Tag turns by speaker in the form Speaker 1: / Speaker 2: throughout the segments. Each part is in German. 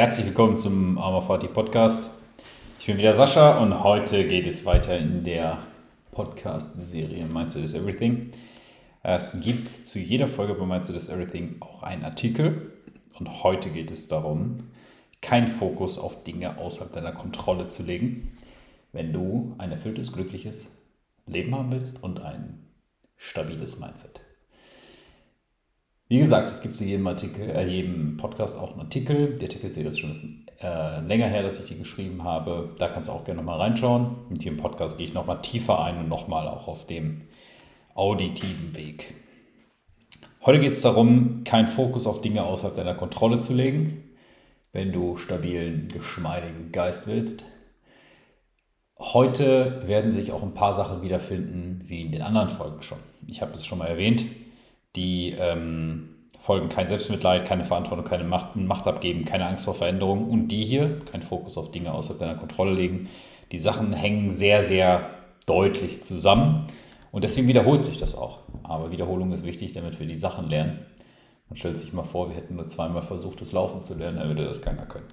Speaker 1: herzlich willkommen zum Armor 40 Podcast. Ich bin wieder Sascha und heute geht es weiter in der Podcast-Serie Mindset is Everything. Es gibt zu jeder Folge bei Mindset is Everything auch einen Artikel und heute geht es darum, keinen Fokus auf Dinge außerhalb deiner Kontrolle zu legen, wenn du ein erfülltes, glückliches Leben haben willst und ein stabiles Mindset. Wie gesagt, es gibt zu jedem Artikel, äh, jedem Podcast auch einen Artikel. Die Artikelserie ist schon ein bisschen äh, länger her, dass ich die geschrieben habe. Da kannst du auch gerne nochmal reinschauen. Und hier im Podcast gehe ich nochmal tiefer ein und nochmal auch auf dem auditiven Weg. Heute geht es darum, keinen Fokus auf Dinge außerhalb deiner Kontrolle zu legen, wenn du stabilen, geschmeidigen Geist willst. Heute werden sich auch ein paar Sachen wiederfinden, wie in den anderen Folgen schon. Ich habe es schon mal erwähnt die ähm, folgen kein Selbstmitleid, keine Verantwortung, keine Macht, Macht abgeben, keine Angst vor Veränderungen und die hier, kein Fokus auf Dinge außerhalb deiner Kontrolle legen. Die Sachen hängen sehr, sehr deutlich zusammen und deswegen wiederholt sich das auch. Aber Wiederholung ist wichtig, damit wir die Sachen lernen. Man stellt sich mal vor, wir hätten nur zweimal versucht, das Laufen zu lernen, dann würde das keiner können.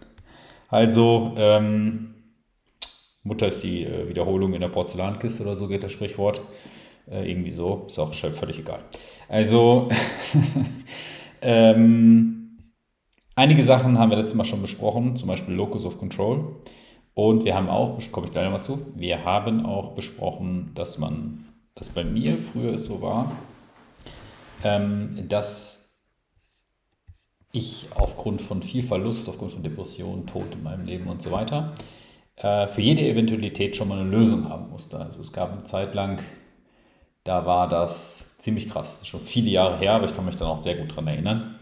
Speaker 1: Also, ähm, Mutter ist die äh, Wiederholung in der Porzellankiste oder so geht das Sprichwort. Äh, irgendwie so, ist auch völlig egal. Also, ähm, einige Sachen haben wir letztes Mal schon besprochen, zum Beispiel Locus of Control. Und wir haben auch, komme ich gleich nochmal zu, wir haben auch besprochen, dass man, dass bei mir früher es so war, ähm, dass ich aufgrund von viel Verlust, aufgrund von Depressionen, Tod in meinem Leben und so weiter, äh, für jede Eventualität schon mal eine Lösung haben musste. Also es gab eine Zeit lang, da war das ziemlich krass. Das schon viele Jahre her, aber ich kann mich dann auch sehr gut daran erinnern.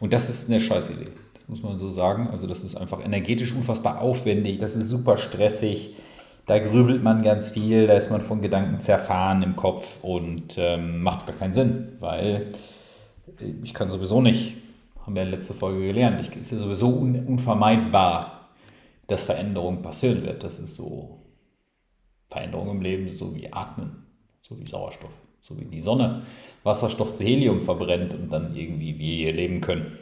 Speaker 1: Und das ist eine scheiß Idee. Das muss man so sagen. Also das ist einfach energetisch unfassbar aufwendig. Das ist super stressig. Da grübelt man ganz viel. Da ist man von Gedanken zerfahren im Kopf und ähm, macht gar keinen Sinn, weil ich kann sowieso nicht, haben wir in der letzten Folge gelernt, es ist ja sowieso un unvermeidbar, dass Veränderung passieren wird. Das ist so Veränderung im Leben, so wie Atmen so wie Sauerstoff, so wie die Sonne Wasserstoff zu Helium verbrennt und dann irgendwie wir hier leben können.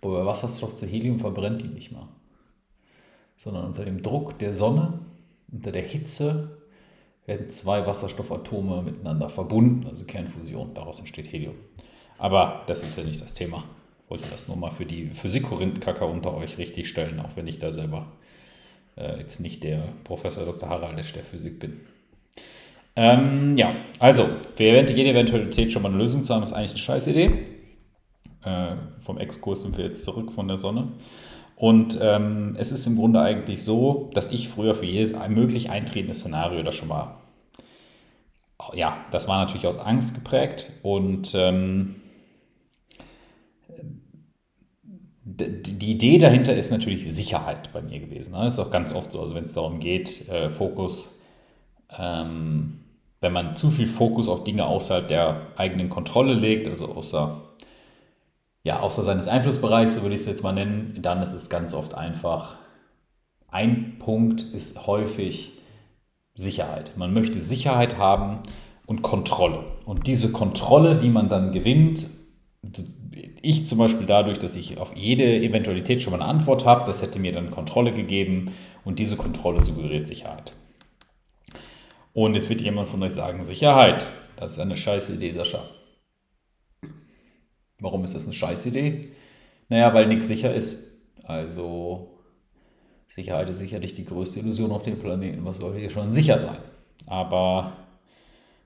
Speaker 1: Aber Wasserstoff zu Helium verbrennt die nicht mal, sondern unter dem Druck der Sonne, unter der Hitze werden zwei Wasserstoffatome miteinander verbunden, also Kernfusion, daraus entsteht Helium. Aber das ist ja nicht das Thema. Ich wollte das nur mal für die Physik-Korinthenkacker unter euch richtig stellen, auch wenn ich da selber äh, jetzt nicht der Professor Dr. Harald der Physik bin. Ähm, ja, also, für jede Eventualität schon mal eine Lösung zu haben, ist eigentlich eine scheiß Idee. Äh, vom Exkurs sind wir jetzt zurück von der Sonne. Und ähm, es ist im Grunde eigentlich so, dass ich früher für jedes möglich eintretende Szenario das schon mal, ja, das war natürlich aus Angst geprägt und ähm, die Idee dahinter ist natürlich Sicherheit bei mir gewesen. Ne? Das ist auch ganz oft so, also wenn es darum geht, äh, Fokus ähm, wenn man zu viel Fokus auf Dinge außerhalb der eigenen Kontrolle legt, also außer, ja, außer seines Einflussbereichs, so würde ich es jetzt mal nennen, dann ist es ganz oft einfach, ein Punkt ist häufig Sicherheit. Man möchte Sicherheit haben und Kontrolle. Und diese Kontrolle, die man dann gewinnt, ich zum Beispiel dadurch, dass ich auf jede Eventualität schon mal eine Antwort habe, das hätte mir dann Kontrolle gegeben und diese Kontrolle suggeriert Sicherheit. Und jetzt wird jemand von euch sagen, Sicherheit, das ist eine scheiß Idee, Sascha. Warum ist das eine scheiß Idee? Naja, weil nichts sicher ist. Also Sicherheit ist sicherlich die größte Illusion auf dem Planeten. Was soll hier schon sicher sein? Aber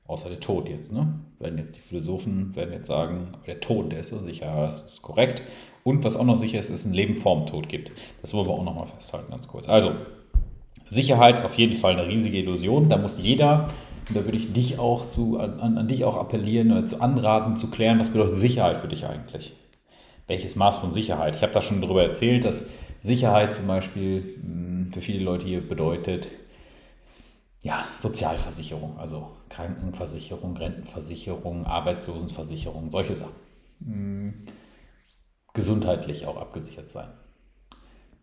Speaker 1: außer der Tod jetzt, ne? Werden jetzt die Philosophen werden jetzt sagen, der Tod, der ist so sicher, das ist korrekt. Und was auch noch sicher ist, ist ein Leben vorm Tod gibt. Das wollen wir auch nochmal festhalten, ganz kurz. Also, Sicherheit auf jeden Fall eine riesige Illusion. Da muss jeder, und da würde ich dich auch zu, an, an dich auch appellieren oder zu anraten, zu klären, was bedeutet Sicherheit für dich eigentlich? Welches Maß von Sicherheit? Ich habe da schon darüber erzählt, dass Sicherheit zum Beispiel hm, für viele Leute hier bedeutet, ja, Sozialversicherung, also Krankenversicherung, Rentenversicherung, Arbeitslosenversicherung, solche Sachen. Hm, gesundheitlich auch abgesichert sein.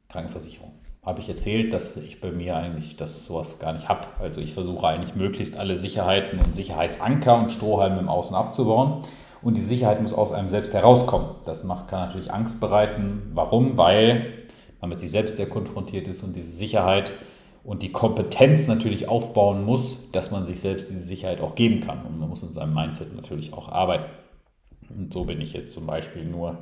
Speaker 1: Krankenversicherung habe ich erzählt, dass ich bei mir eigentlich das sowas gar nicht habe. Also ich versuche eigentlich möglichst alle Sicherheiten und Sicherheitsanker und Strohhalme im Außen abzubauen und die Sicherheit muss aus einem selbst herauskommen. Das macht, kann natürlich Angst bereiten. Warum? Weil man mit sich selbst sehr konfrontiert ist und diese Sicherheit und die Kompetenz natürlich aufbauen muss, dass man sich selbst diese Sicherheit auch geben kann. Und man muss in seinem Mindset natürlich auch arbeiten. Und so bin ich jetzt zum Beispiel nur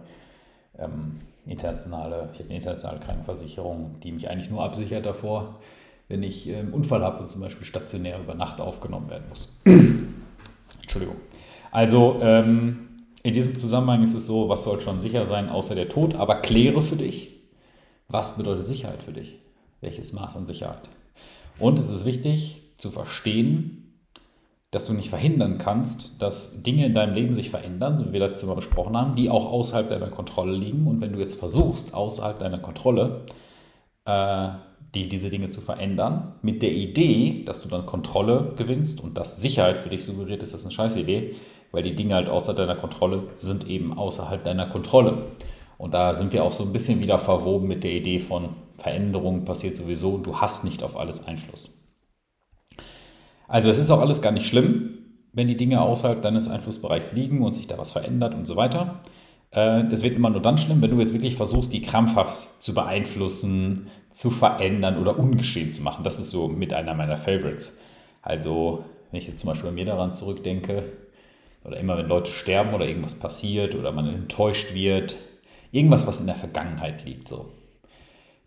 Speaker 1: ähm, internationale, ich habe eine internationale Krankenversicherung, die mich eigentlich nur absichert davor, wenn ich einen ähm, Unfall habe und zum Beispiel stationär über Nacht aufgenommen werden muss. Entschuldigung. Also ähm, in diesem Zusammenhang ist es so, was soll schon sicher sein, außer der Tod, aber kläre für dich, was bedeutet Sicherheit für dich? Welches Maß an Sicherheit? Und es ist wichtig zu verstehen, dass du nicht verhindern kannst, dass Dinge in deinem Leben sich verändern, so wie wir letztes Mal besprochen haben, die auch außerhalb deiner Kontrolle liegen. Und wenn du jetzt versuchst, außerhalb deiner Kontrolle äh, die, diese Dinge zu verändern, mit der Idee, dass du dann Kontrolle gewinnst und dass Sicherheit für dich suggeriert ist, das ist eine scheiß Idee, weil die Dinge halt außer deiner Kontrolle sind eben außerhalb deiner Kontrolle. Und da sind wir auch so ein bisschen wieder verwoben mit der Idee von Veränderung passiert sowieso und du hast nicht auf alles Einfluss. Also es ist auch alles gar nicht schlimm, wenn die Dinge außerhalb deines Einflussbereichs liegen und sich da was verändert und so weiter. Äh, das wird immer nur dann schlimm, wenn du jetzt wirklich versuchst, die krampfhaft zu beeinflussen, zu verändern oder ungeschehen zu machen. Das ist so mit einer meiner Favorites. Also, wenn ich jetzt zum Beispiel bei mir daran zurückdenke, oder immer wenn Leute sterben oder irgendwas passiert oder man enttäuscht wird, irgendwas, was in der Vergangenheit liegt, so.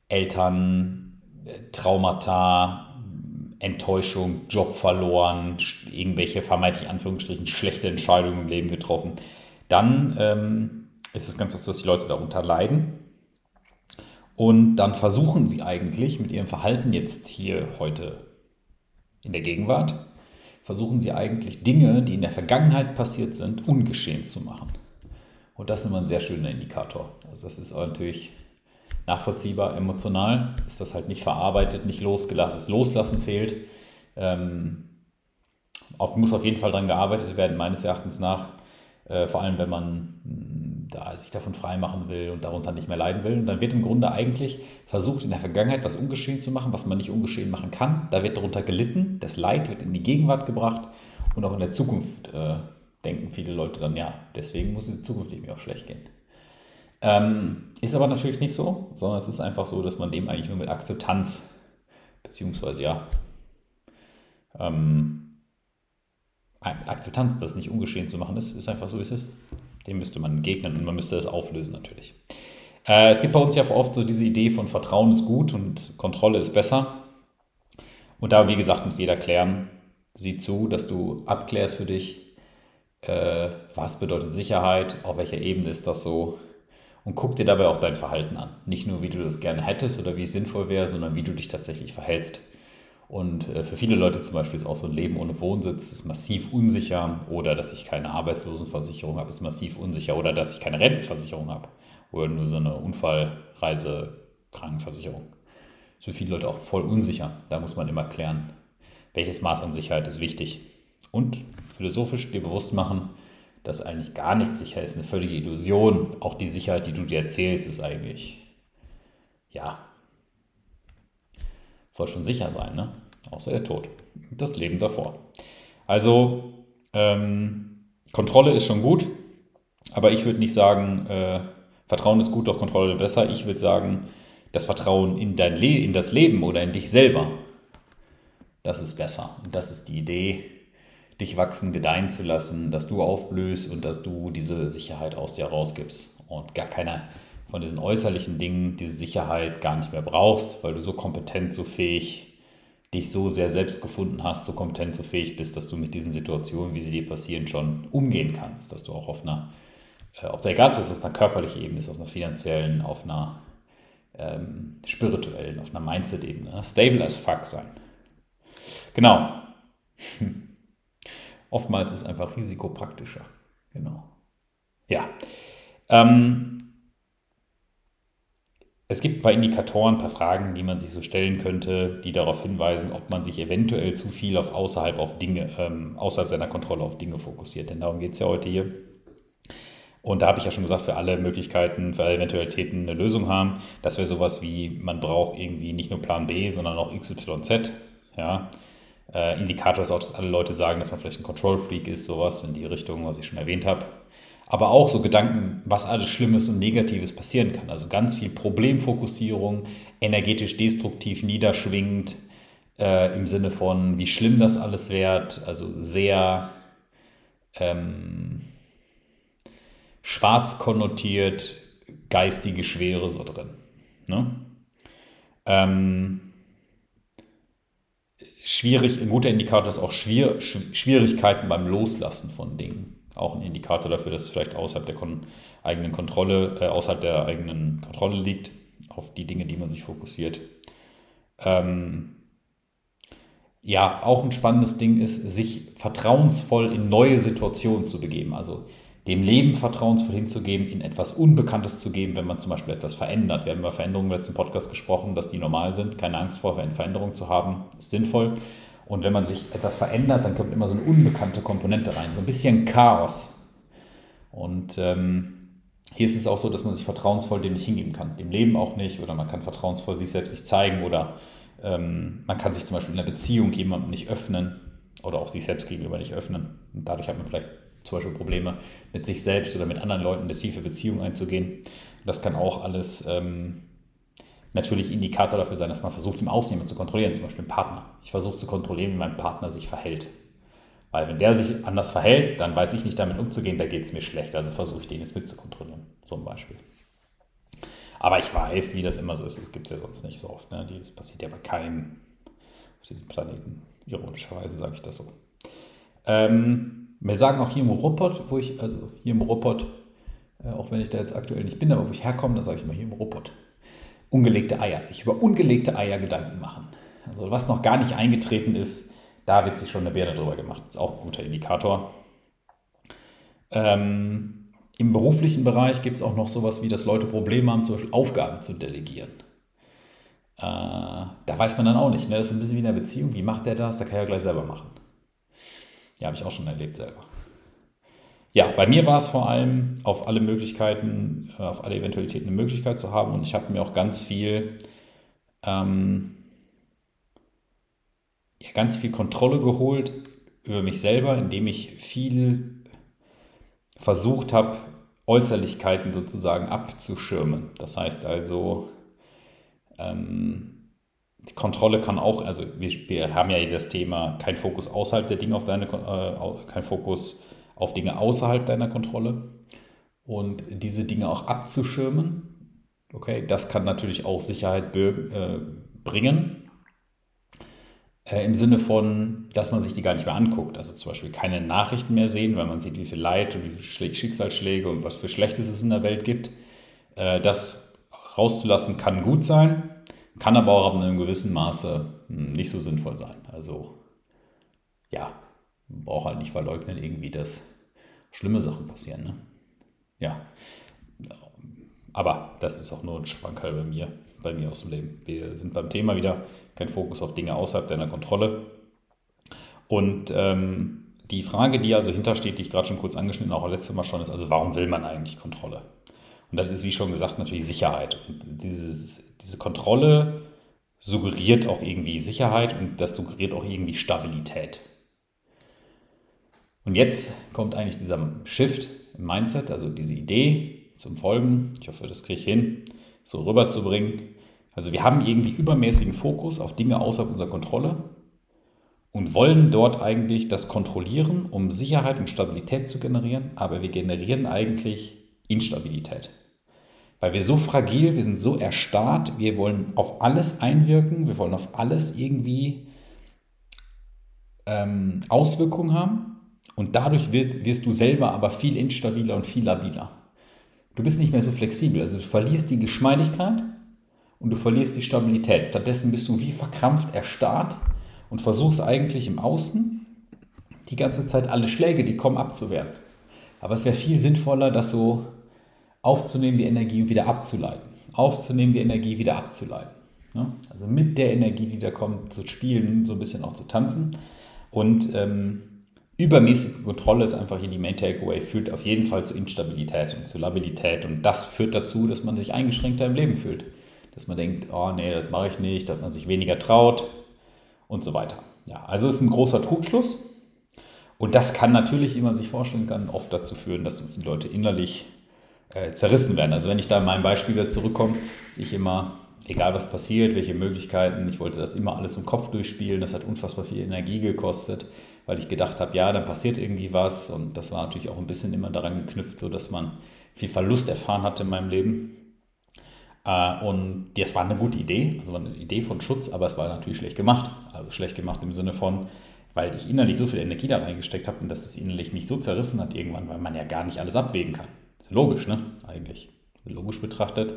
Speaker 1: Eltern, Traumata, Enttäuschung, Job verloren, irgendwelche vermeintlich Anführungsstrichen schlechte Entscheidungen im Leben getroffen, dann ähm, ist es ganz oft so, dass die Leute darunter leiden. Und dann versuchen sie eigentlich mit ihrem Verhalten jetzt hier heute in der Gegenwart, versuchen sie eigentlich Dinge, die in der Vergangenheit passiert sind, ungeschehen zu machen. Und das ist immer ein sehr schöner Indikator. Also das ist natürlich nachvollziehbar, emotional ist das halt nicht verarbeitet, nicht losgelassen. Das Loslassen fehlt. Ähm, auf, muss auf jeden Fall daran gearbeitet werden, meines Erachtens nach. Äh, vor allem, wenn man da sich davon freimachen will und darunter nicht mehr leiden will. Und dann wird im Grunde eigentlich versucht, in der Vergangenheit was ungeschehen zu machen, was man nicht ungeschehen machen kann. Da wird darunter gelitten, das Leid wird in die Gegenwart gebracht und auch in der Zukunft äh, denken viele Leute dann, ja, deswegen muss es zukünftig mir auch schlecht gehen. Ähm, ist aber natürlich nicht so, sondern es ist einfach so, dass man dem eigentlich nur mit Akzeptanz, beziehungsweise ja, ähm, Akzeptanz, dass es nicht ungeschehen zu machen ist, ist einfach so, wie es ist. Dem müsste man entgegnen und man müsste das auflösen natürlich. Äh, es gibt bei uns ja oft so diese Idee von Vertrauen ist gut und Kontrolle ist besser. Und da, wie gesagt, muss jeder klären, sieh zu, dass du abklärst für dich, äh, was bedeutet Sicherheit, auf welcher Ebene ist das so und guck dir dabei auch dein Verhalten an. Nicht nur, wie du das gerne hättest oder wie es sinnvoll wäre, sondern wie du dich tatsächlich verhältst. Und äh, für viele Leute zum Beispiel ist auch so ein Leben ohne Wohnsitz ist massiv unsicher oder dass ich keine Arbeitslosenversicherung habe, ist massiv unsicher oder dass ich keine Rentenversicherung habe oder nur so eine Unfallreise-Krankenversicherung. Ist für viele Leute auch voll unsicher. Da muss man immer klären, welches Maß an Sicherheit ist wichtig. Und philosophisch dir bewusst machen, dass eigentlich gar nichts sicher ist, eine völlige Illusion. Auch die Sicherheit, die du dir erzählst, ist eigentlich, ja, soll schon sicher sein, ne? außer der Tod. Das Leben davor. Also, ähm, Kontrolle ist schon gut, aber ich würde nicht sagen, äh, Vertrauen ist gut, doch Kontrolle besser. Ich würde sagen, das Vertrauen in, dein Le in das Leben oder in dich selber, das ist besser. Und das ist die Idee, dich wachsen, gedeihen zu lassen, dass du aufblühst und dass du diese Sicherheit aus dir rausgibst und gar keiner von diesen äußerlichen Dingen diese Sicherheit gar nicht mehr brauchst, weil du so kompetent, so fähig, dich so sehr selbst gefunden hast, so kompetent, so fähig bist, dass du mit diesen Situationen, wie sie dir passieren, schon umgehen kannst, dass du auch auf einer, äh, ob da egal ob das auf einer körperlichen Ebene ist, auf einer finanziellen, auf einer ähm, spirituellen, auf einer Mindset-Ebene, ne? stable as fuck sein. Genau. Oftmals ist es einfach risikopraktischer. Genau. Ja. Ähm, es gibt ein paar Indikatoren, ein paar Fragen, die man sich so stellen könnte, die darauf hinweisen, ob man sich eventuell zu viel auf außerhalb auf Dinge, ähm, außerhalb seiner Kontrolle auf Dinge fokussiert. Denn darum geht es ja heute hier. Und da habe ich ja schon gesagt, für alle Möglichkeiten, für alle Eventualitäten eine Lösung haben. Das wäre sowas wie, man braucht irgendwie nicht nur Plan B, sondern auch XYZ. Ja. Äh, Indikator ist auch, dass alle Leute sagen, dass man vielleicht ein Control Freak ist, sowas in die Richtung, was ich schon erwähnt habe. aber auch so Gedanken, was alles Schlimmes und Negatives passieren kann. Also ganz viel Problemfokussierung, energetisch destruktiv, niederschwingend, äh, im Sinne von, wie schlimm das alles wird, also sehr ähm, schwarz konnotiert, geistige Schwere so drin. Ne? Ähm, schwierig, ein guter Indikator ist auch Schwier Schwierigkeiten beim Loslassen von Dingen. Auch ein Indikator dafür, dass es vielleicht außerhalb der Kon eigenen Kontrolle, äh, außerhalb der eigenen Kontrolle liegt, auf die Dinge, die man sich fokussiert. Ähm, ja, auch ein spannendes Ding ist, sich vertrauensvoll in neue Situationen zu begeben. Also dem Leben vertrauensvoll hinzugeben, in etwas Unbekanntes zu geben, wenn man zum Beispiel etwas verändert. Wir haben über Veränderungen im letzten Podcast gesprochen, dass die normal sind. Keine Angst vor Veränderungen zu haben, ist sinnvoll. Und wenn man sich etwas verändert, dann kommt immer so eine unbekannte Komponente rein, so ein bisschen Chaos. Und ähm, hier ist es auch so, dass man sich vertrauensvoll dem nicht hingeben kann, dem Leben auch nicht, oder man kann vertrauensvoll sich selbst nicht zeigen, oder ähm, man kann sich zum Beispiel in einer Beziehung jemandem nicht öffnen oder auch sich selbst gegenüber nicht öffnen. Und dadurch hat man vielleicht zum Beispiel Probleme mit sich selbst oder mit anderen Leuten eine tiefe Beziehung einzugehen. Das kann auch alles ähm, natürlich Indikator dafür sein, dass man versucht, im Außen zu kontrollieren, zum Beispiel einen Partner. Ich versuche zu kontrollieren, wie mein Partner sich verhält. Weil wenn der sich anders verhält, dann weiß ich nicht damit umzugehen, da geht es mir schlecht. Also versuche ich den jetzt mit zu kontrollieren, zum Beispiel. Aber ich weiß, wie das immer so ist. Das gibt es ja sonst nicht so oft. Ne? Das passiert ja bei keinem auf diesem Planeten. Ironischerweise sage ich das so. Ähm, wir sagen auch hier im Ruppert, wo ich, also hier im Ruppert, äh, auch wenn ich da jetzt aktuell nicht bin, aber wo ich herkomme, da sage ich immer hier im Ruppert. Ungelegte Eier, sich über ungelegte Eier Gedanken machen. Also was noch gar nicht eingetreten ist, da wird sich schon eine Birne drüber gemacht. Das ist auch ein guter Indikator. Ähm, Im beruflichen Bereich gibt es auch noch sowas wie, dass Leute Probleme haben, zum Beispiel Aufgaben zu delegieren. Äh, da weiß man dann auch nicht. Ne? Das ist ein bisschen wie in einer Beziehung. Wie macht der das? Da kann er ja gleich selber machen. Ja, habe ich auch schon erlebt selber. Ja, bei mir war es vor allem, auf alle Möglichkeiten, äh, auf alle Eventualitäten eine Möglichkeit zu haben. Und ich habe mir auch ganz viel, ähm, ja, ganz viel Kontrolle geholt über mich selber, indem ich viel versucht habe, Äußerlichkeiten sozusagen abzuschirmen. Das heißt also, ähm, Kontrolle kann auch, also wir, wir, haben ja das Thema, kein Fokus außerhalb der Dinge auf deine, äh, kein Fokus auf Dinge außerhalb deiner Kontrolle und diese Dinge auch abzuschirmen. Okay, das kann natürlich auch Sicherheit äh, bringen. Äh, Im Sinne von, dass man sich die gar nicht mehr anguckt. Also zum Beispiel keine Nachrichten mehr sehen, weil man sieht, wie viel Leid und wie viele Schicksalsschläge und was für Schlechtes es in der Welt gibt. Äh, das rauszulassen kann gut sein kann aber auch in einem gewissen Maße hm, nicht so sinnvoll sein. Also ja, braucht halt nicht verleugnen, irgendwie, dass schlimme Sachen passieren. Ne? Ja, aber das ist auch nur ein Schwankerl bei mir, bei mir aus dem Leben. Wir sind beim Thema wieder, kein Fokus auf Dinge außerhalb deiner Kontrolle. Und ähm, die Frage, die also hintersteht, die ich gerade schon kurz angeschnitten auch letztes Mal schon, ist also, warum will man eigentlich Kontrolle? Und das ist, wie schon gesagt, natürlich Sicherheit. Und dieses, diese Kontrolle suggeriert auch irgendwie Sicherheit und das suggeriert auch irgendwie Stabilität. Und jetzt kommt eigentlich dieser Shift im Mindset, also diese Idee zum Folgen. Ich hoffe, das kriege ich hin, so rüberzubringen. Also wir haben irgendwie übermäßigen Fokus auf Dinge außerhalb unserer Kontrolle und wollen dort eigentlich das kontrollieren, um Sicherheit und Stabilität zu generieren, aber wir generieren eigentlich Instabilität. Weil wir so fragil, wir sind so erstarrt, wir wollen auf alles einwirken, wir wollen auf alles irgendwie ähm, Auswirkungen haben und dadurch wird, wirst du selber aber viel instabiler und viel labiler. Du bist nicht mehr so flexibel, also du verlierst die Geschmeidigkeit und du verlierst die Stabilität. Stattdessen bist du wie verkrampft erstarrt und versuchst eigentlich im Außen die ganze Zeit alle Schläge, die kommen, abzuwehren. Aber es wäre viel sinnvoller, das so aufzunehmen, die Energie wieder abzuleiten. Aufzunehmen, die Energie wieder abzuleiten. Ja? Also mit der Energie, die da kommt, zu spielen, so ein bisschen auch zu tanzen. Und ähm, übermäßige Kontrolle ist einfach hier die Main Takeaway, führt auf jeden Fall zu Instabilität und zu Labilität. Und das führt dazu, dass man sich eingeschränkter im Leben fühlt. Dass man denkt, oh nee, das mache ich nicht, dass man sich weniger traut und so weiter. Ja, also ist ein großer Trugschluss. Und das kann natürlich, wie man sich vorstellen kann, oft dazu führen, dass die Leute innerlich äh, zerrissen werden. Also wenn ich da in meinem Beispiel wieder zurückkomme, dass ich immer, egal was passiert, welche Möglichkeiten, ich wollte das immer alles im Kopf durchspielen, das hat unfassbar viel Energie gekostet, weil ich gedacht habe, ja, dann passiert irgendwie was und das war natürlich auch ein bisschen immer daran geknüpft, so dass man viel Verlust erfahren hatte in meinem Leben. Äh, und das war eine gute Idee, also eine Idee von Schutz, aber es war natürlich schlecht gemacht. Also schlecht gemacht im Sinne von, weil ich innerlich so viel Energie da reingesteckt habe und dass es innerlich mich so zerrissen hat irgendwann, weil man ja gar nicht alles abwägen kann. Ist logisch, ne? Eigentlich. Logisch betrachtet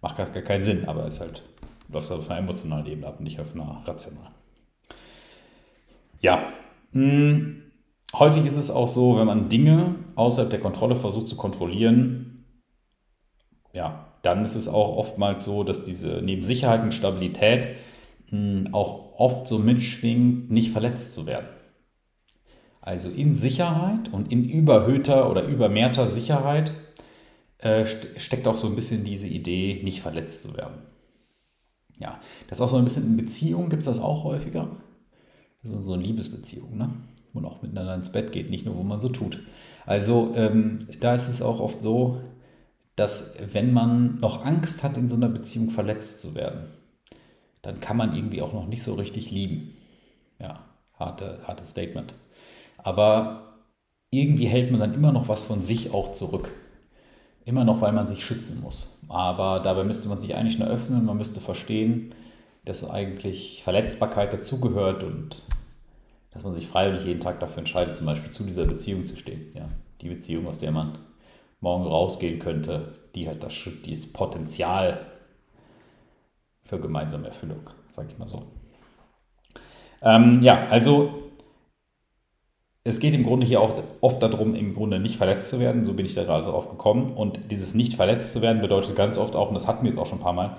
Speaker 1: macht das gar keinen Sinn, aber es halt läuft auf einer emotionalen Ebene ab, nicht auf einer rationalen. Ja, hm. häufig ist es auch so, wenn man Dinge außerhalb der Kontrolle versucht zu kontrollieren, ja, dann ist es auch oftmals so, dass diese neben Sicherheit und Stabilität hm, auch oft so mitschwingt, nicht verletzt zu werden. Also in Sicherheit und in überhöhter oder übermehrter Sicherheit äh, steckt auch so ein bisschen diese Idee, nicht verletzt zu werden. Ja, das ist auch so ein bisschen in Beziehungen, gibt es das auch häufiger. So, so eine Liebesbeziehung, ne? wo man auch miteinander ins Bett geht, nicht nur, wo man so tut. Also ähm, da ist es auch oft so, dass wenn man noch Angst hat, in so einer Beziehung verletzt zu werden, dann kann man irgendwie auch noch nicht so richtig lieben. Ja, harte, hartes Statement. Aber irgendwie hält man dann immer noch was von sich auch zurück. Immer noch, weil man sich schützen muss. Aber dabei müsste man sich eigentlich nur öffnen, man müsste verstehen, dass eigentlich Verletzbarkeit dazugehört und dass man sich freiwillig jeden Tag dafür entscheidet, zum Beispiel zu dieser Beziehung zu stehen. Ja, die Beziehung, aus der man morgen rausgehen könnte, die hat das, dieses Potenzial für gemeinsame Erfüllung, sage ich mal so. Ähm, ja, also es geht im Grunde hier auch oft darum, im Grunde nicht verletzt zu werden. So bin ich da gerade drauf gekommen. Und dieses nicht verletzt zu werden bedeutet ganz oft auch, und das hatten wir jetzt auch schon ein paar Mal,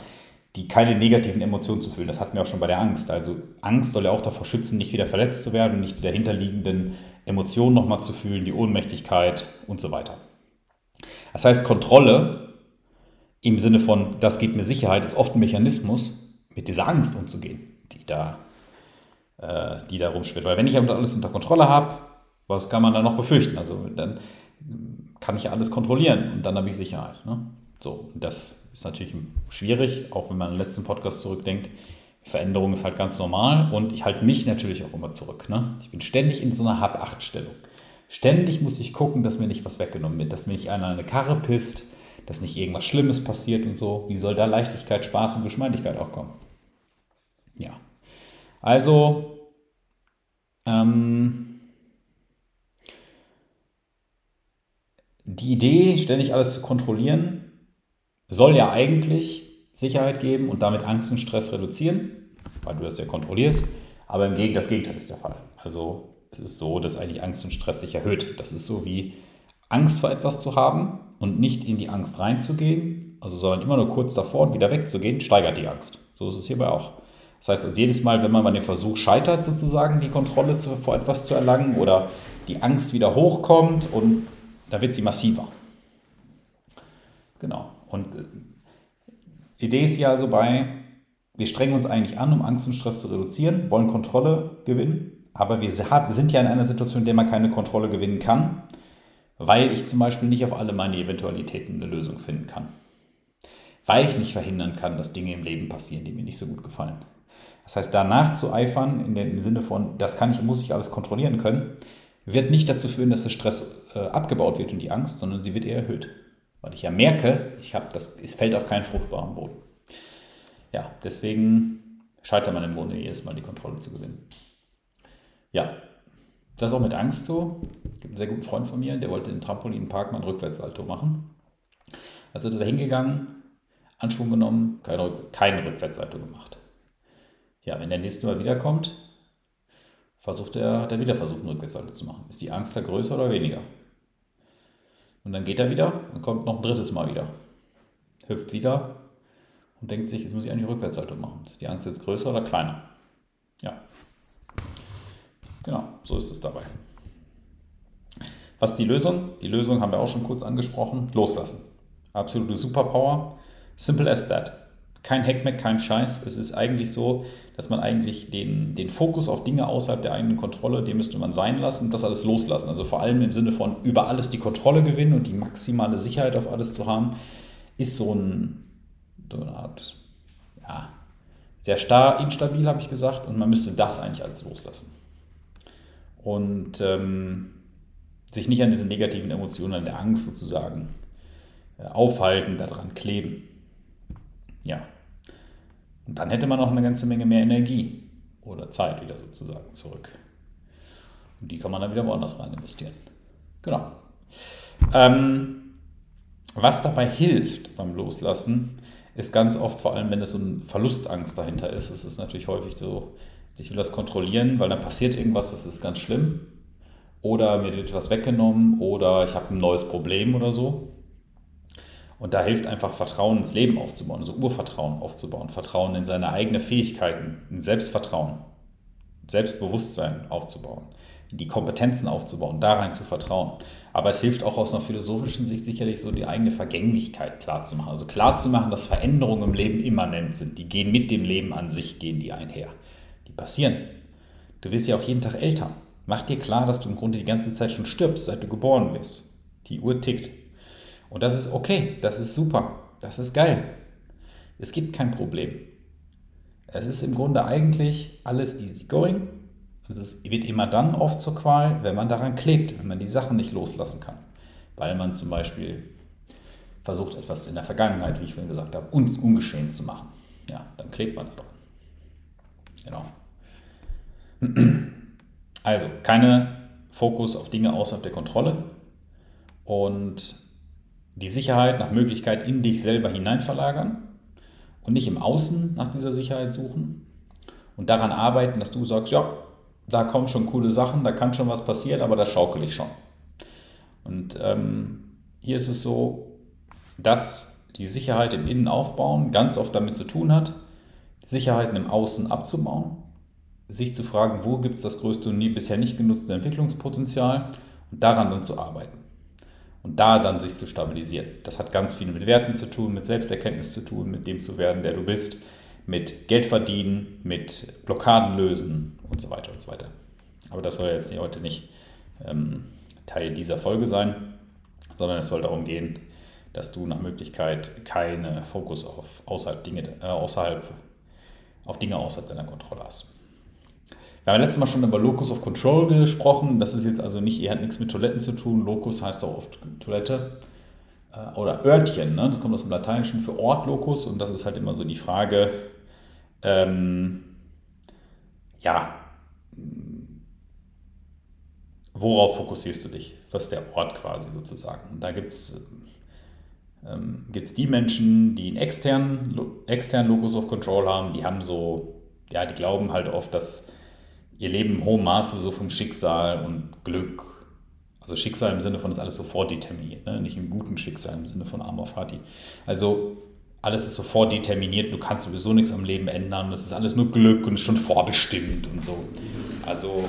Speaker 1: die keine negativen Emotionen zu fühlen. Das hatten wir auch schon bei der Angst. Also Angst soll ja auch davor schützen, nicht wieder verletzt zu werden, nicht die dahinterliegenden Emotionen nochmal zu fühlen, die Ohnmächtigkeit und so weiter. Das heißt, Kontrolle im Sinne von, das gibt mir Sicherheit, ist oft ein Mechanismus, mit dieser Angst umzugehen, die da, äh, die da rumschwirrt. Weil wenn ich alles unter Kontrolle habe, was kann man da noch befürchten? Also dann kann ich alles kontrollieren und dann habe ich Sicherheit. Ne? So, das ist natürlich schwierig, auch wenn man an den letzten Podcast zurückdenkt. Veränderung ist halt ganz normal und ich halte mich natürlich auch immer zurück. Ne? Ich bin ständig in so einer Hab-Acht-Stellung. Ständig muss ich gucken, dass mir nicht was weggenommen wird, dass mir nicht einer eine Karre pisst, dass nicht irgendwas Schlimmes passiert und so. Wie soll da Leichtigkeit, Spaß und Geschmeidigkeit auch kommen? Ja. Also, ähm, die Idee, ständig alles zu kontrollieren, soll ja eigentlich Sicherheit geben und damit Angst und Stress reduzieren, weil du das ja kontrollierst. Aber im Gegenteil, das Gegenteil ist der Fall. Also es ist so, dass eigentlich Angst und Stress sich erhöht. Das ist so wie Angst vor etwas zu haben und nicht in die Angst reinzugehen, also sondern immer nur kurz davor und wieder wegzugehen, steigert die Angst. So ist es hierbei auch. Das heißt, also jedes Mal, wenn man bei dem Versuch scheitert, sozusagen die Kontrolle zu, vor etwas zu erlangen oder die Angst wieder hochkommt und da wird sie massiver. Genau. Und die äh, Idee ist ja also bei, wir strengen uns eigentlich an, um Angst und Stress zu reduzieren, wollen Kontrolle gewinnen, aber wir sind ja in einer Situation, in der man keine Kontrolle gewinnen kann, weil ich zum Beispiel nicht auf alle meine Eventualitäten eine Lösung finden kann. Weil ich nicht verhindern kann, dass Dinge im Leben passieren, die mir nicht so gut gefallen. Das heißt, danach zu eifern, in dem Sinne von, das kann ich, muss ich alles kontrollieren können, wird nicht dazu führen, dass der Stress äh, abgebaut wird und die Angst, sondern sie wird eher erhöht. Weil ich ja merke, ich habe das, es fällt auf keinen fruchtbaren Boden. Ja, deswegen scheitert man im Grunde jedes Mal die Kontrolle zu gewinnen. Ja, das ist auch mit Angst so. Es gibt einen sehr guten Freund von mir, der wollte im Trampolinpark mal ein Rückwärtsalto machen. Also ist er da hingegangen, Anschwung genommen, kein, kein Rückwärtsalto gemacht. Ja, wenn der nächste Mal wiederkommt, versucht er, hat er wieder versucht, ein Rückwärtsalto zu machen. Ist die Angst da größer oder weniger? Und dann geht er wieder und kommt noch ein drittes Mal wieder. Hüpft wieder und denkt sich, jetzt muss ich eigentlich Rückwärtshaltung machen. Ist die Angst jetzt größer oder kleiner? Ja. Genau, so ist es dabei. Was ist die Lösung? Die Lösung haben wir auch schon kurz angesprochen. Loslassen. Absolute Superpower. Simple as that. Kein Hackmack, kein Scheiß. Es ist eigentlich so, dass man eigentlich den, den Fokus auf Dinge außerhalb der eigenen Kontrolle, den müsste man sein lassen und das alles loslassen. Also vor allem im Sinne von über alles die Kontrolle gewinnen und die maximale Sicherheit auf alles zu haben, ist so, ein, so eine Art, ja, sehr starr, instabil, habe ich gesagt, und man müsste das eigentlich alles loslassen. Und ähm, sich nicht an diesen negativen Emotionen, an der Angst sozusagen äh, aufhalten, daran kleben. Ja. Und dann hätte man auch eine ganze Menge mehr Energie oder Zeit wieder sozusagen zurück. Und die kann man dann wieder woanders rein investieren. Genau. Ähm, was dabei hilft beim Loslassen, ist ganz oft, vor allem wenn es so eine Verlustangst dahinter ist, es ist natürlich häufig so, ich will das kontrollieren, weil dann passiert irgendwas, das ist ganz schlimm. Oder mir wird etwas weggenommen oder ich habe ein neues Problem oder so. Und da hilft einfach Vertrauen ins Leben aufzubauen, also Urvertrauen aufzubauen, Vertrauen in seine eigenen Fähigkeiten, in Selbstvertrauen, Selbstbewusstsein aufzubauen, die Kompetenzen aufzubauen, da rein zu vertrauen. Aber es hilft auch aus einer philosophischen Sicht sicherlich so die eigene Vergänglichkeit klarzumachen. Also klarzumachen, dass Veränderungen im Leben immanent sind. Die gehen mit dem Leben an sich, gehen die einher. Die passieren. Du wirst ja auch jeden Tag älter. Mach dir klar, dass du im Grunde die ganze Zeit schon stirbst, seit du geboren bist. Die Uhr tickt. Und das ist okay, das ist super, das ist geil. Es gibt kein Problem. Es ist im Grunde eigentlich alles easy going. Es ist, wird immer dann oft zur Qual, wenn man daran klebt, wenn man die Sachen nicht loslassen kann. Weil man zum Beispiel versucht, etwas in der Vergangenheit, wie ich vorhin gesagt habe, uns ungeschehen zu machen. Ja, dann klebt man da dran. Genau. Also, keine Fokus auf Dinge außerhalb der Kontrolle und die Sicherheit nach Möglichkeit in dich selber hinein verlagern und nicht im Außen nach dieser Sicherheit suchen und daran arbeiten, dass du sagst, ja, da kommen schon coole Sachen, da kann schon was passieren, aber das schaukel ich schon. Und ähm, hier ist es so, dass die Sicherheit im Innen aufbauen ganz oft damit zu tun hat, Sicherheiten im Außen abzubauen, sich zu fragen, wo gibt es das größte und nie bisher nicht genutzte Entwicklungspotenzial und daran dann zu arbeiten und da dann sich zu stabilisieren. Das hat ganz viel mit Werten zu tun, mit Selbsterkenntnis zu tun, mit dem zu werden, der du bist, mit Geld verdienen, mit Blockaden lösen und so weiter und so weiter. Aber das soll jetzt heute nicht ähm, Teil dieser Folge sein, sondern es soll darum gehen, dass du nach Möglichkeit keinen Fokus auf außerhalb Dinge, äh, außerhalb, auf Dinge außerhalb deiner Kontrolle hast. Wir haben letztes Mal schon über Locus of Control gesprochen. Das ist jetzt also nicht, ihr hat nichts mit Toiletten zu tun. Locus heißt auch oft Toilette äh, oder Örtchen. Ne? Das kommt aus dem Lateinischen für Ort Locus und das ist halt immer so die Frage, ähm, ja, worauf fokussierst du dich? Was ist der Ort quasi sozusagen? Und da gibt es ähm, die Menschen, die einen externen, externen Locus of Control haben, die haben so, ja, die glauben halt oft, dass ihr Leben im hohen Maße so vom Schicksal und Glück, also Schicksal im Sinne von ist alles sofort determiniert, ne? nicht im guten Schicksal im Sinne von Amor Fati. Also alles ist sofort determiniert, du kannst sowieso nichts am Leben ändern, das ist alles nur Glück und schon vorbestimmt und so. Also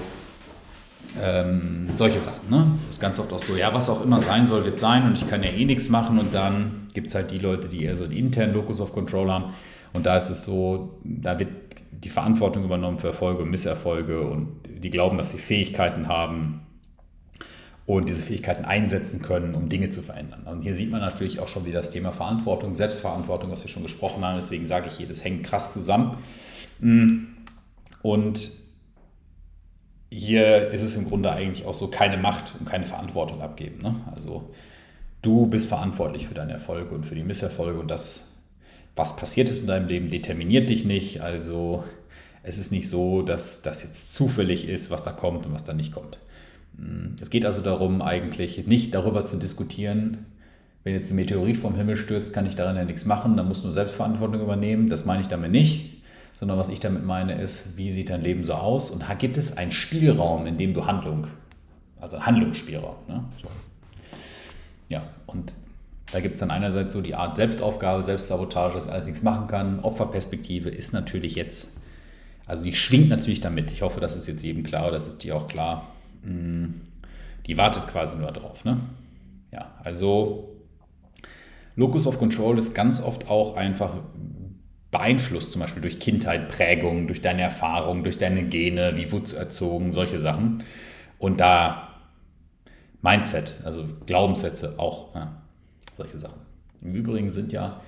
Speaker 1: ähm, solche Sachen. Ne? Das ist ganz oft auch so, ja, was auch immer sein soll, wird sein und ich kann ja eh nichts machen und dann gibt es halt die Leute, die eher so einen internen Locus of Control haben und da ist es so, da wird die Verantwortung übernommen für Erfolge und Misserfolge und die glauben, dass sie Fähigkeiten haben und diese Fähigkeiten einsetzen können, um Dinge zu verändern. Und hier sieht man natürlich auch schon wieder das Thema Verantwortung, Selbstverantwortung, was wir schon gesprochen haben. Deswegen sage ich hier, das hängt krass zusammen. Und hier ist es im Grunde eigentlich auch so keine Macht und keine Verantwortung abgeben. Ne? Also du bist verantwortlich für deine Erfolge und für die Misserfolge und das was passiert ist in deinem Leben, determiniert dich nicht. Also es ist nicht so, dass das jetzt zufällig ist, was da kommt und was da nicht kommt. Mm, es geht also darum, eigentlich nicht darüber zu diskutieren, wenn jetzt ein Meteorit vom Himmel stürzt, kann ich daran ja nichts machen, dann musst du Selbstverantwortung übernehmen. Das meine ich damit nicht, sondern was ich damit meine ist, wie sieht dein Leben so aus und gibt es einen Spielraum, in dem du Handlung, also Handlungsspielraum. Ne? So. Ja, und da gibt es dann einerseits so die Art Selbstaufgabe, Selbstsabotage, dass alles nichts machen kann. Opferperspektive ist natürlich jetzt, also die schwingt natürlich damit. Ich hoffe, das ist jetzt jedem klar, das ist dir auch klar. Mm, die wartet quasi nur darauf. Ne? Ja, also Locus of Control ist ganz oft auch einfach beeinflusst, zum Beispiel durch Kindheit, Prägung, durch deine Erfahrung, durch deine Gene, wie wurdest erzogen, solche Sachen. Und da Mindset, also Glaubenssätze auch, ja, solche Sachen. Im Übrigen sind ja,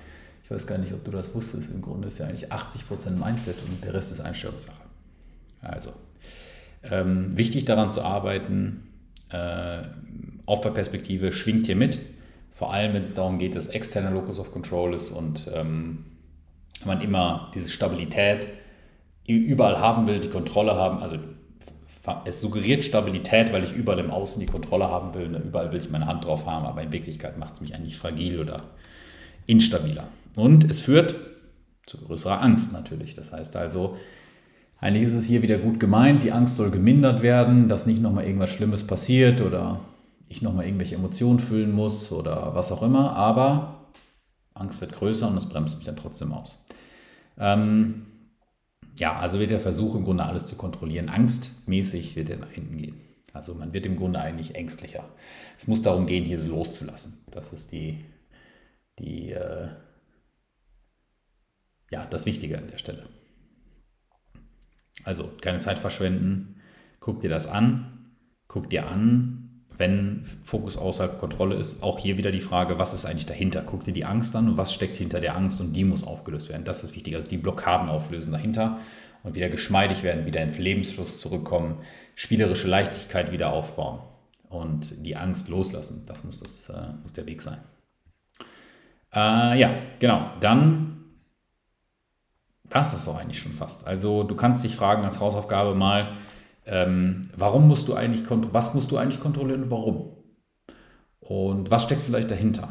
Speaker 1: ich weiß gar nicht, ob du das wusstest, im Grunde ist ja eigentlich 80% Mindset und der Rest ist Einstellungssache. Also, ähm, wichtig daran zu arbeiten, äh, Opferperspektive schwingt hier mit, vor allem wenn es darum geht, dass externer Locus of Control ist und ähm, man immer diese Stabilität überall haben will, die Kontrolle haben, also es suggeriert Stabilität, weil ich überall im Außen die Kontrolle haben will. Ne? Überall will ich meine Hand drauf haben, aber in Wirklichkeit macht es mich eigentlich fragil oder instabiler. Und es führt zu größerer Angst natürlich. Das heißt also, eigentlich ist es hier wieder gut gemeint, die Angst soll gemindert werden, dass nicht nochmal irgendwas Schlimmes passiert oder ich nochmal irgendwelche Emotionen füllen muss oder was auch immer, aber Angst wird größer und es bremst mich dann trotzdem aus. Ähm, ja, also wird der Versuch im Grunde alles zu kontrollieren. Angstmäßig wird er nach hinten gehen. Also man wird im Grunde eigentlich ängstlicher. Es muss darum gehen, hier so loszulassen. Das ist die, die äh, ja, das Wichtige an der Stelle. Also keine Zeit verschwenden, guck dir das an, guck dir an, wenn Fokus außerhalb Kontrolle ist, auch hier wieder die Frage, was ist eigentlich dahinter? Guck dir die Angst an und was steckt hinter der Angst und die muss aufgelöst werden. Das ist wichtig. Also die Blockaden auflösen dahinter und wieder geschmeidig werden, wieder in Lebensfluss zurückkommen, spielerische Leichtigkeit wieder aufbauen und die Angst loslassen. Das muss, das, äh, muss der Weg sein. Äh, ja, genau. Dann war es das doch eigentlich schon fast. Also du kannst dich fragen als Hausaufgabe mal, ähm, warum musst du eigentlich, was musst du eigentlich kontrollieren und warum? Und was steckt vielleicht dahinter?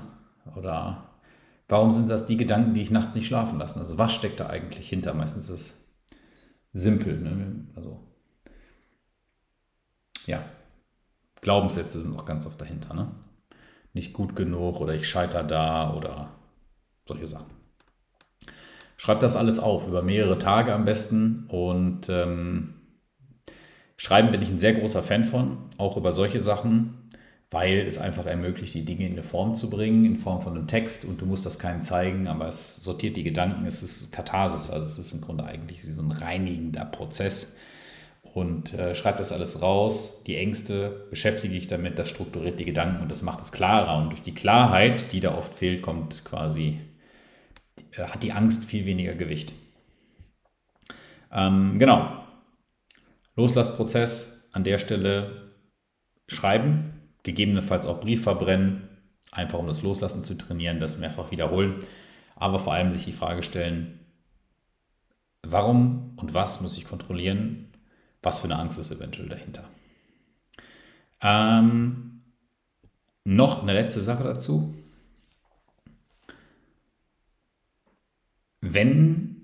Speaker 1: Oder warum sind das die Gedanken, die ich nachts nicht schlafen lassen? Also was steckt da eigentlich hinter? Meistens ist es simpel. Ne? Also ja, Glaubenssätze sind auch ganz oft dahinter. Ne? Nicht gut genug oder ich scheiter da oder solche Sachen. Schreib das alles auf, über mehrere Tage am besten und ähm, Schreiben bin ich ein sehr großer Fan von, auch über solche Sachen, weil es einfach ermöglicht, die Dinge in eine Form zu bringen, in Form von einem Text und du musst das keinem zeigen, aber es sortiert die Gedanken, es ist Katharsis, also es ist im Grunde eigentlich wie so ein reinigender Prozess. Und äh, schreibt das alles raus, die Ängste, beschäftige ich damit, das strukturiert die Gedanken und das macht es klarer. Und durch die Klarheit, die da oft fehlt, kommt quasi, äh, hat die Angst viel weniger Gewicht. Ähm, genau, Loslassprozess an der Stelle schreiben, gegebenenfalls auch Brief verbrennen, einfach um das Loslassen zu trainieren, das mehrfach wiederholen, aber vor allem sich die Frage stellen, warum und was muss ich kontrollieren, was für eine Angst ist eventuell dahinter. Ähm, noch eine letzte Sache dazu. Wenn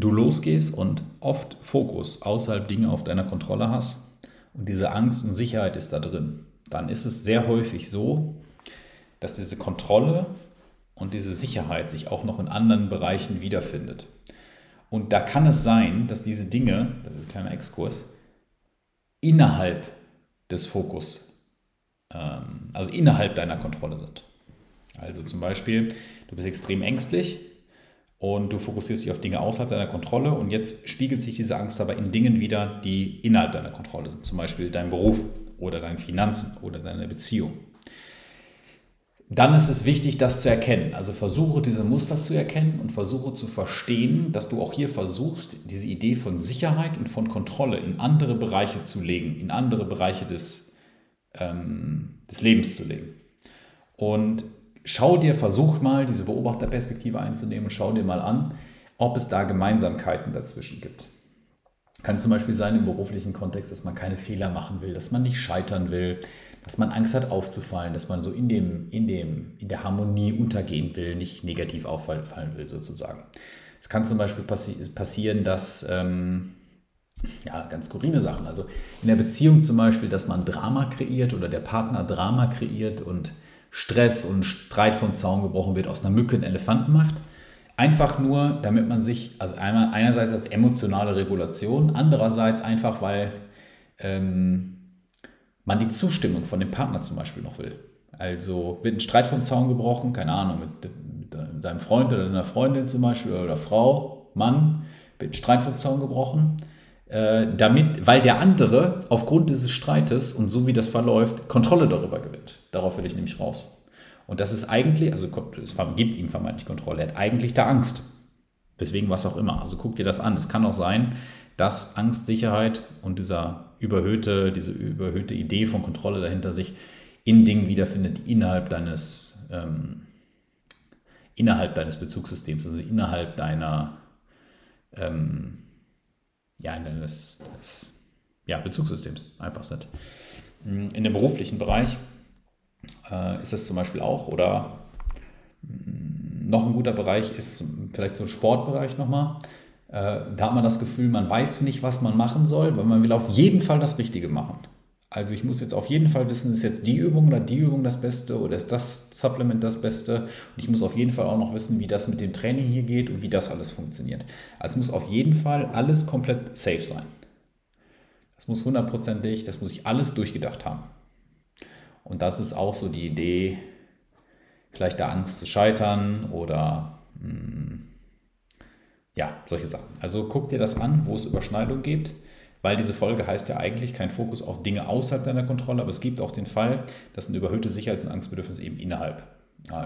Speaker 1: du losgehst und oft Fokus außerhalb Dinge auf deiner Kontrolle hast und diese Angst und Sicherheit ist da drin, dann ist es sehr häufig so, dass diese Kontrolle und diese Sicherheit sich auch noch in anderen Bereichen wiederfindet. Und da kann es sein, dass diese Dinge, das ist ein kleiner Exkurs, innerhalb des Fokus, ähm, also innerhalb deiner Kontrolle sind. Also zum Beispiel, du bist extrem ängstlich und du fokussierst dich auf Dinge außerhalb deiner Kontrolle und jetzt spiegelt sich diese Angst aber in Dingen wieder, die innerhalb deiner Kontrolle sind, zum Beispiel dein Beruf oder deine Finanzen oder deine Beziehung. Dann ist es wichtig, das zu erkennen. Also versuche diese Muster zu erkennen und versuche zu verstehen, dass du auch hier versuchst, diese Idee von Sicherheit und von Kontrolle in andere Bereiche zu legen, in andere Bereiche des, ähm, des Lebens zu legen. Und schau dir, versuch mal diese Beobachterperspektive einzunehmen und schau dir mal an, ob es da Gemeinsamkeiten dazwischen gibt. Kann zum Beispiel sein im beruflichen Kontext, dass man keine Fehler machen will, dass man nicht scheitern will, dass man Angst hat aufzufallen, dass man so in, dem, in, dem, in der Harmonie untergehen will, nicht negativ auffallen will sozusagen. Es kann zum Beispiel passi passieren, dass, ähm, ja, ganz skurrile Sachen, also in der Beziehung zum Beispiel, dass man Drama kreiert oder der Partner Drama kreiert und Stress und Streit vom Zaun gebrochen wird, aus einer Mücke einen Elefanten macht. Einfach nur, damit man sich, also einmal, einerseits als emotionale Regulation, andererseits einfach, weil ähm, man die Zustimmung von dem Partner zum Beispiel noch will. Also wird ein Streit vom Zaun gebrochen, keine Ahnung, mit, mit, deinem Freund oder deiner Freundin zum Beispiel oder Frau, Mann, wird Streit vom Zaun gebrochen, äh, damit, weil der andere aufgrund dieses Streites und so wie das verläuft, Kontrolle darüber gewinnt. Darauf will ich nämlich raus. Und das ist eigentlich, also es gibt ihm vermeintlich Kontrolle, er hat eigentlich da Angst. Weswegen was auch immer. Also guck dir das an. Es kann auch sein, dass Angst, Sicherheit und dieser überhöhte, diese überhöhte Idee von Kontrolle dahinter sich in Dingen wiederfindet, innerhalb deines, ähm, innerhalb deines Bezugssystems, also innerhalb deiner, ähm, ja, deines, des, ja, Bezugssystems einfach sind. In dem beruflichen Bereich äh, ist das zum Beispiel auch oder mm, noch ein guter Bereich ist vielleicht so ein Sportbereich nochmal. Äh, da hat man das Gefühl, man weiß nicht, was man machen soll, weil man will auf jeden Fall das Richtige machen. Also ich muss jetzt auf jeden Fall wissen, ist jetzt die Übung oder die Übung das Beste oder ist das Supplement das Beste. Und ich muss auf jeden Fall auch noch wissen, wie das mit dem Training hier geht und wie das alles funktioniert. Also es muss auf jeden Fall alles komplett safe sein. Das muss hundertprozentig, das muss ich alles durchgedacht haben. Und das ist auch so die Idee, vielleicht der Angst zu scheitern oder mh, hm, ja, solche Sachen. Also guck dir das an, wo es Überschneidung gibt weil diese Folge heißt ja eigentlich kein Fokus auf Dinge außerhalb deiner Kontrolle, aber es gibt auch den Fall, dass ein überhöhtes Sicherheits- und Angstbedürfnis eben innerhalb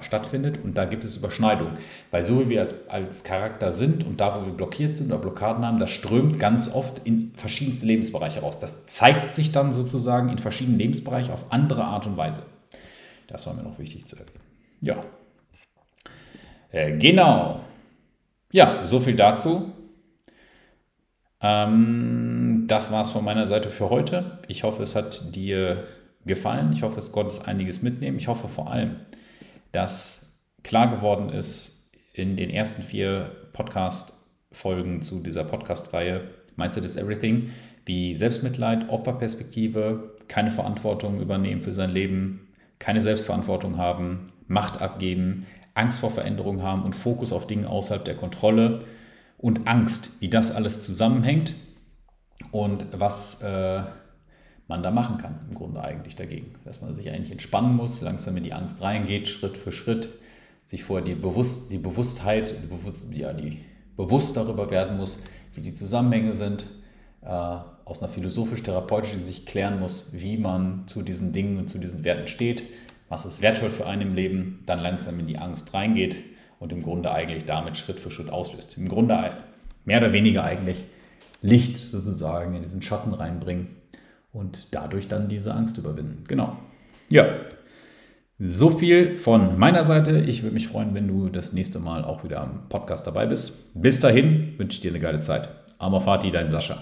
Speaker 1: stattfindet und da gibt es Überschneidung, weil so wie wir als, als Charakter sind und da, wo wir blockiert sind oder Blockaden haben, das strömt ganz oft in verschiedenste Lebensbereiche raus. Das zeigt sich dann sozusagen in verschiedenen Lebensbereichen auf andere Art und Weise. Das war mir noch wichtig zu erwähnen. Ja. Äh, genau. Ja, so viel dazu. Ähm, das war es von meiner Seite für heute. Ich hoffe, es hat dir gefallen. Ich hoffe, es konntest einiges mitnehmen. Ich hoffe vor allem, dass klar geworden ist in den ersten vier Podcast-Folgen zu dieser Podcast-Reihe Mindset is Everything, wie Selbstmitleid, Opferperspektive, keine Verantwortung übernehmen für sein Leben, keine Selbstverantwortung haben, Macht abgeben, Angst vor Veränderung haben und Fokus auf Dinge außerhalb der Kontrolle und Angst, wie das alles zusammenhängt und was äh, man da machen kann, im Grunde eigentlich dagegen. Dass man sich eigentlich entspannen muss, langsam in die Angst reingeht, Schritt für Schritt, sich vorher die, Bewusst die Bewusstheit, die, Bewusst ja, die bewusst darüber werden muss, wie die Zusammenhänge sind, äh, aus einer philosophisch-therapeutischen Sicht klären muss, wie man zu diesen Dingen und zu diesen Werten steht, was ist wertvoll für einen im Leben, dann langsam in die Angst reingeht und im Grunde eigentlich damit Schritt für Schritt auslöst. Im Grunde mehr oder weniger eigentlich Licht sozusagen in diesen Schatten reinbringen und dadurch dann diese Angst überwinden. Genau. Ja, so viel von meiner Seite. Ich würde mich freuen, wenn du das nächste Mal auch wieder am Podcast dabei bist. Bis dahin wünsche ich dir eine geile Zeit. Amor Fati, dein Sascha.